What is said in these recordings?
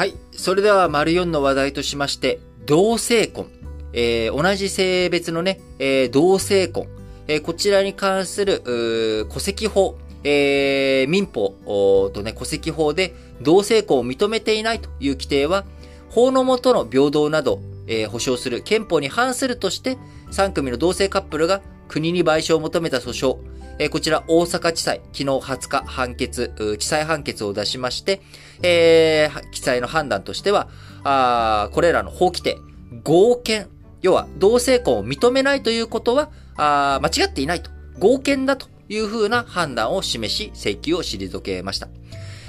はい。それでは、丸4の話題としまして、同性婚。えー、同じ性別のね、えー、同性婚。えー、こちらに関する、戸籍法。えー、民法とね、戸籍法で同性婚を認めていないという規定は、法の下の平等など、えー、保障する憲法に反するとして、3組の同性カップルが国に賠償を求めた訴訟、え、こちら大阪地裁、昨日20日判決、地裁判決を出しまして、えー、地裁の判断としては、あこれらの法規定、合憲、要は同性婚を認めないということは、あ間違っていないと、合憲だというふうな判断を示し、請求を退けました。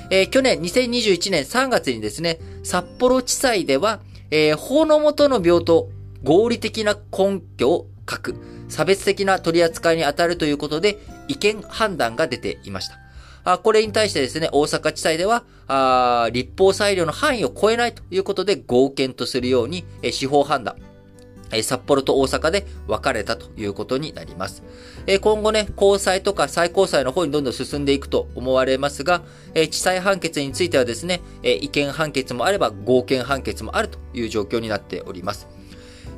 えー、去年2021年3月にですね、札幌地裁では、えー、法の下の平等、合理的な根拠を書く、差別的な取り扱いに当たるということで、違憲判断が出ていました。あこれに対してですね、大阪地裁では、あ立法裁量の範囲を超えないということで合憲とするように、え司法判断、札幌と大阪で分かれたということになります。今後ね、高裁とか最高裁の方にどんどん進んでいくと思われますが、地裁判決についてはですね、違憲判決もあれば合憲判決もあるという状況になっております。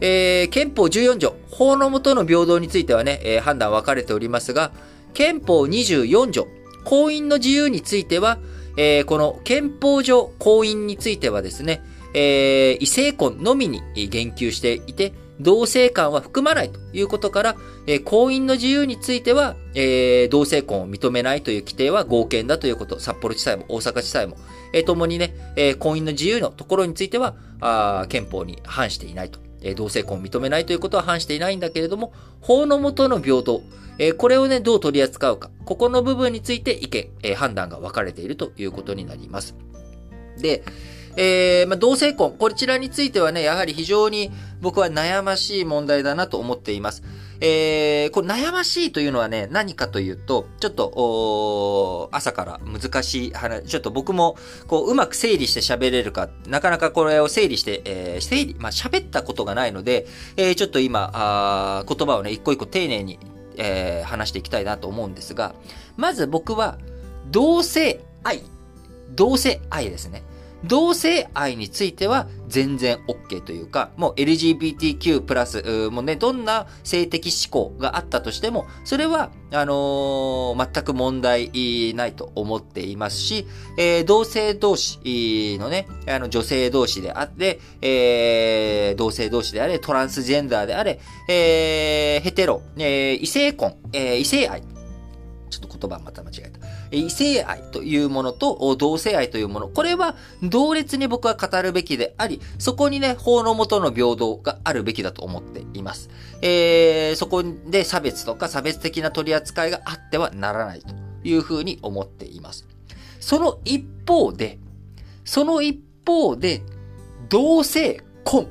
え、憲法14条、法の下の平等についてはね、え、判断分かれておりますが、憲法24条、婚姻の自由については、えー、この憲法上婚姻についてはですね、えー、異性婚のみに言及していて、同性間は含まないということから、えー、婚姻の自由については、えー、同性婚を認めないという規定は合憲だということ、札幌地裁も大阪地裁も、えー、共にね、えー、婚姻の自由のところについては、あ憲法に反していないと。え、同性婚を認めないということは反していないんだけれども、法の下の平等、え、これをね、どう取り扱うか、ここの部分について意見、え、判断が分かれているということになります。で、えー、まあ、同性婚、こちらについてはね、やはり非常に僕は悩ましい問題だなと思っています。えー、これ悩ましいというのはね、何かというと、ちょっと、朝から難しい話、ちょっと僕も、こう、うまく整理して喋れるか、なかなかこれを整理して、えー、整理、まあ、喋ったことがないので、えー、ちょっと今、あ言葉をね、一個一個丁寧に、えー、話していきたいなと思うんですが、まず僕は、同性愛。同性愛ですね。同性愛については全然 OK というか、もう LGBTQ+, プラス、もうね、どんな性的思考があったとしても、それは、あのー、全く問題ないと思っていますし、えー、同性同士のね、あの、女性同士であって、えー、同性同士であれ、トランスジェンダーであれ、え、ヘテロ、え、異性婚、え、異性愛。ちょっと言葉また間違えた。異性愛というものと同性愛というもの、これは同列に僕は語るべきであり、そこにね、法の下の平等があるべきだと思っています。えー、そこで差別とか差別的な取り扱いがあってはならないというふうに思っています。その一方で、その一方で、同性婚、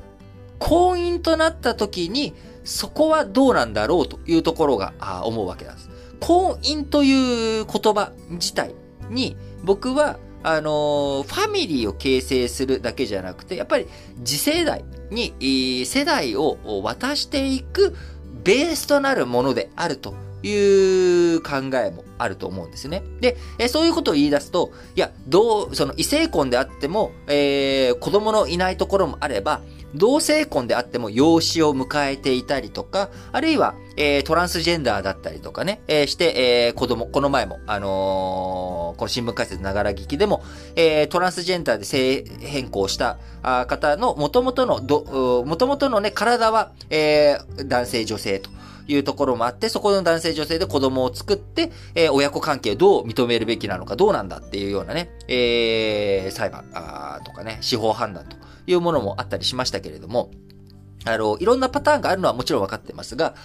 婚姻となった時に、そこはどうなんだろうというところが思うわけなんです。婚姻という言葉自体に僕はあのファミリーを形成するだけじゃなくて、やっぱり次世代に世代を渡していくベースとなるものであるという考えもあると思うんですね。で、そういうことを言い出すと、いや、どう、その異性婚であっても、えー、子供のいないところもあれば、同性婚であっても養子を迎えていたりとか、あるいは、えー、トランスジェンダーだったりとかね、えー、して、えー、子供、この前も、あのー、この新聞解説ながら聞きでも、えー、トランスジェンダーで性変更した方の元々の、ど、元々のね、体は、えー、男性女性と。いうところもあって、そこの男性女性で子供を作って、えー、親子関係をどう認めるべきなのか、どうなんだっていうようなね、えー、裁判とかね、司法判断というものもあったりしましたけれども、あの、いろんなパターンがあるのはもちろんわかってますが、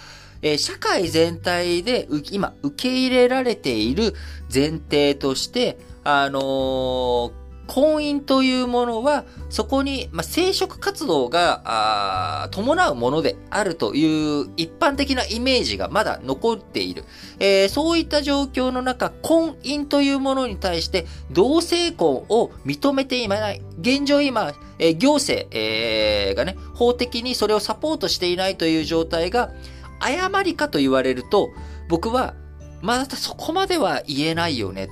えー、社会全体で今受け入れられている前提として、あのー、婚姻というものは、そこに、まあ、生殖活動が伴うものであるという一般的なイメージがまだ残っている。えー、そういった状況の中、婚姻というものに対して同性婚を認めていない。現状今、えー、行政、えー、がね、法的にそれをサポートしていないという状態が、誤りかと言われると、僕は、まだそこまでは言えないよね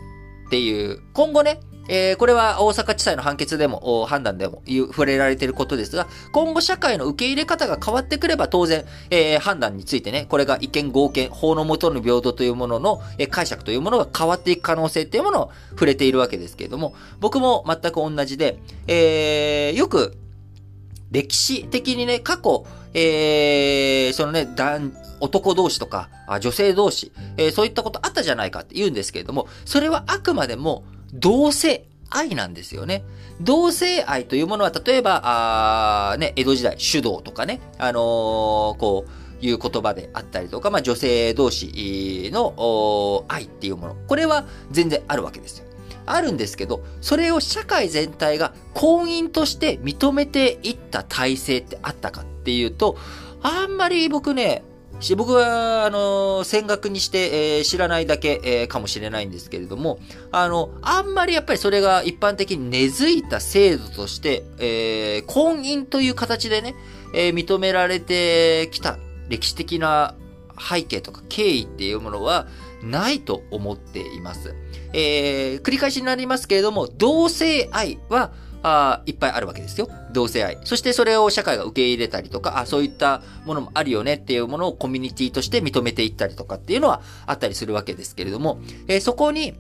っていう、今後ね、えー、これは大阪地裁の判決でも、判断でも触れられていることですが、今後社会の受け入れ方が変わってくれば当然、えー、判断についてね、これが違憲合憲、法の下の平等というものの、えー、解釈というものが変わっていく可能性っていうものを触れているわけですけれども、僕も全く同じで、えー、よく、歴史的にね、過去、えー、そのね、男、男同士とか、女性同士、えー、そういったことあったじゃないかって言うんですけれども、それはあくまでも同性愛なんですよね。同性愛というものは、例えば、あね、江戸時代、手動とかね、あのー、こう、いう言葉であったりとか、まあ、女性同士の愛っていうもの。これは全然あるわけですよ。あるんですけど、それを社会全体が婚姻として認めていった体制ってあったかっていうと、あんまり僕ね、し僕は、あの、戦学にして、えー、知らないだけ、えー、かもしれないんですけれども、あの、あんまりやっぱりそれが一般的に根付いた制度として、えー、婚姻という形でね、え、認められてきた歴史的な背景とか経緯っていうものはないと思っています。え、繰り返しになりますけれども、同性愛は、あいっぱいあるわけですよ。同性愛。そしてそれを社会が受け入れたりとか、あそういったものもあるよねっていうものをコミュニティとして認めていったりとかっていうのはあったりするわけですけれども、えー、そこに、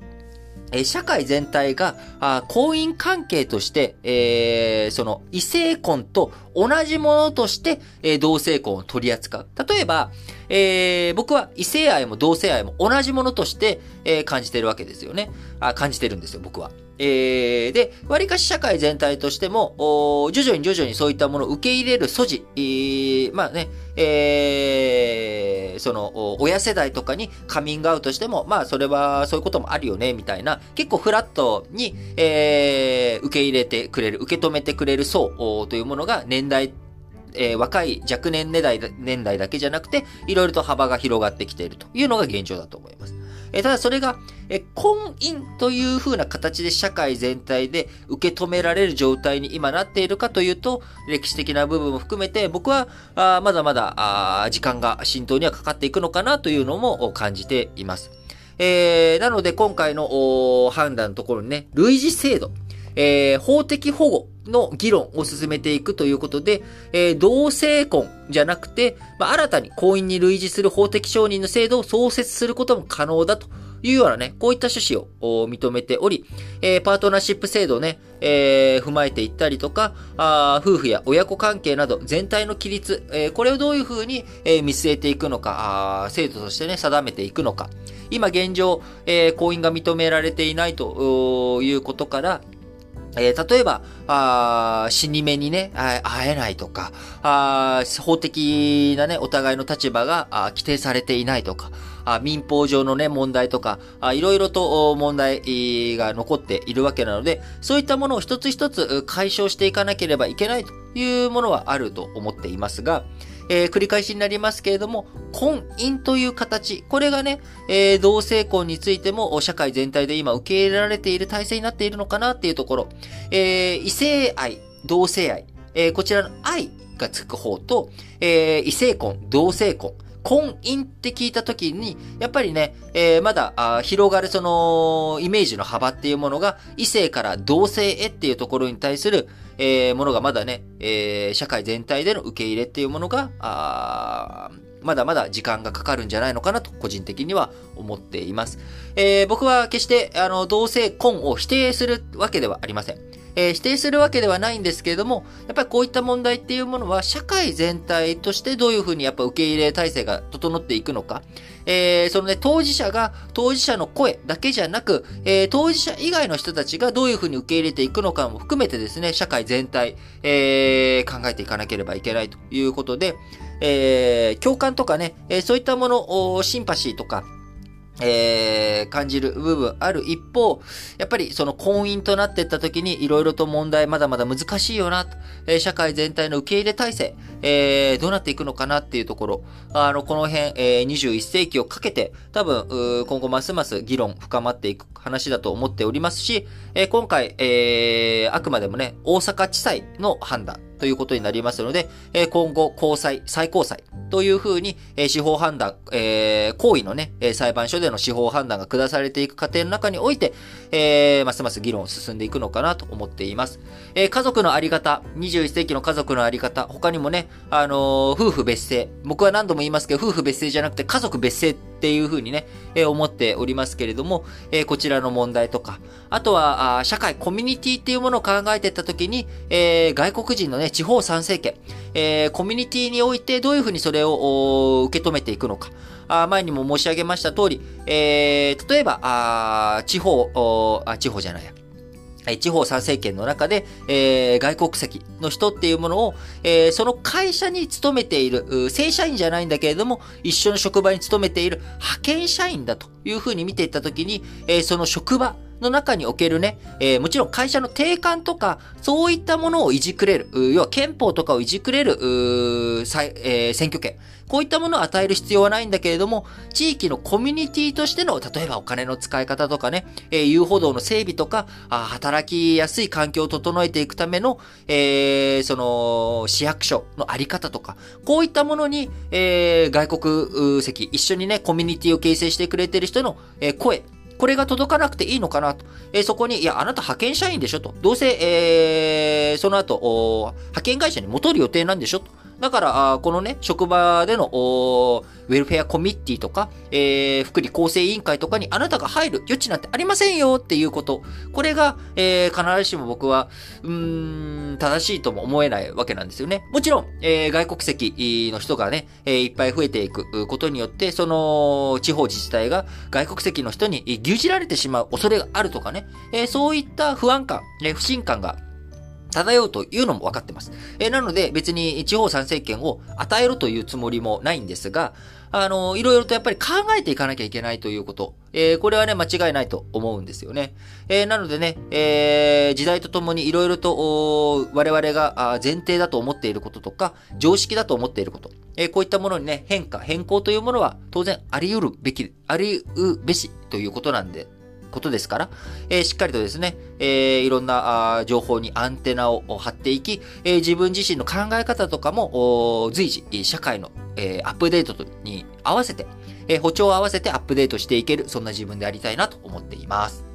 え社会全体が、あ婚姻関係として、えー、その異性婚と同じものとして、え、同性婚を取り扱う。例えば、えー、僕は異性愛も同性愛も同じものとして、えー、感じてるわけですよね。あ感じてるんですよ、僕は。えー、で、割かし社会全体としても、徐々に徐々にそういったものを受け入れる素地、えー、まあね、えー、その、親世代とかにカミングアウトしても、まあ、それはそういうこともあるよね、みたいな、結構フラットに、えー、受け入れてくれる、受け止めてくれる層というものが年代えー、若い若年年代年代だけじゃなくて、いろいろと幅が広がってきているというのが現状だと思います。えただそれが、え婚姻という風な形で社会全体で受け止められる状態に今なっているかというと、歴史的な部分も含めて、僕はあまだまだあ時間が浸透にはかかっていくのかなというのも感じています。えー、なので今回の判断のところにね、類似制度、えー、法的保護の議論を進めていくということで、えー、同性婚じゃなくて、まあ、新たに婚姻に類似する法的承認の制度を創設することも可能だというようなね、こういった趣旨を認めており、えー、パートナーシップ制度をね、えー、踏まえていったりとか、あ夫婦や親子関係など全体の規律、えー、これをどういうふうに、え、見据えていくのかあ、制度としてね、定めていくのか。今現状、え、婚姻が認められていないということから、えー、例えば、あ死に目にね、会えないとか、あ法的なね、お互いの立場が規定されていないとか、あ民法上のね、問題とか、いろいろと問題が残っているわけなので、そういったものを一つ一つ解消していかなければいけないというものはあると思っていますが、えー、繰り返しになりますけれども、婚姻という形、これがね、えー、同性婚についても社会全体で今受け入れられている体制になっているのかなっていうところ、えー、異性愛、同性愛、え、こちらの愛がつく方と、え、異性婚、同性婚、婚姻って聞いた時に、やっぱりね、えー、まだあ広がるそのイメージの幅っていうものが異性から同性へっていうところに対する、えー、ものがまだね、えー、社会全体での受け入れっていうものが、あまだまだ時間がかかるんじゃないのかなと個人的には思っています。え、僕は決してあの同性婚を否定するわけではありません。えー、否定するわけではないんですけれども、やっぱりこういった問題っていうものは社会全体としてどういうふうにやっぱ受け入れ体制が整っていくのか、えー、そのね、当事者が当事者の声だけじゃなく、えー、当事者以外の人たちがどういうふうに受け入れていくのかも含めてですね、社会全体、えー、考えていかなければいけないということで、えー、共感とかね、え、そういったものを、シンパシーとか、えー、感じる部分ある一方、やっぱりその婚姻となっていった時にいろいろと問題まだまだ難しいよな、えー、社会全体の受け入れ体制、えー、どうなっていくのかなっていうところ、あの、この辺、えー、21世紀をかけて多分、今後ますます議論深まっていく話だと思っておりますし、えー、今回、えー、あくまでもね、大阪地裁の判断。ということになりますので、え今後、高裁、最高裁というふうに、え司法判断、え行為のね、裁判所での司法判断が下されていく過程の中において、えますます議論を進んでいくのかなと思っています。え家族のあり方、21世紀の家族のあり方、他にもね、あの夫婦別姓。僕は何度も言いますけど、夫婦別姓じゃなくて家族別姓っていうふうにね、え思っておりますけれども、えこちらの問題とか、あとは、社会、コミュニティっていうものを考えていったときに、え、外国人のね、地方参政権、え、コミュニティにおいてどういうふうにそれを受け止めていくのか。あ前にも申し上げました通り、え、例えば、地方あ、地方じゃないや。地方参政権の中で、えー、外国籍の人っていうものを、えー、その会社に勤めている、正社員じゃないんだけれども、一緒の職場に勤めている派遣社員だというふうに見ていったときに、えー、その職場の中におけるね、えー、もちろん会社の定款とか、そういったものをいじくれる、要は憲法とかをいじくれる、えー、選挙権。こういったものを与える必要はないんだけれども、地域のコミュニティとしての、例えばお金の使い方とかね、えー、遊歩道の整備とか、あ働きやすい環境を整えていくための、えー、その、市役所のあり方とか、こういったものに、えー、外国籍、一緒にね、コミュニティを形成してくれてる人の、えー、声、これが届かなくていいのかなと。えー、そこに、いや、あなた派遣社員でしょと。どうせ、えー、その後、派遣会社に戻る予定なんでしょと。だから、このね、職場での、ウェルフェアコミッティとか、えー、福利厚生委員会とかにあなたが入る余地なんてありませんよっていうこと。これが、えー、必ずしも僕は、うーん、正しいとも思えないわけなんですよね。もちろん、えー、外国籍の人がね、えー、いっぱい増えていくことによって、その、地方自治体が外国籍の人に牛耳られてしまう恐れがあるとかね、えー、そういった不安感、えー、不信感が漂うというのも分かってます。え、なので別に地方参政権を与えるというつもりもないんですが、あの、いろいろとやっぱり考えていかなきゃいけないということ。えー、これはね、間違いないと思うんですよね。えー、なのでね、えー、時代とともにいろいろと我々が前提だと思っていることとか、常識だと思っていること。え、こういったものにね、変化、変更というものは当然あり得るべき、あり得べしということなんで、ことですから、えー、しっかりとですね、えー、いろんな情報にアンテナを張っていき、えー、自分自身の考え方とかも随時、社会の、えアップデートに合わせて、え歩調を合わせてアップデートしていける、そんな自分でありたいなと思っています。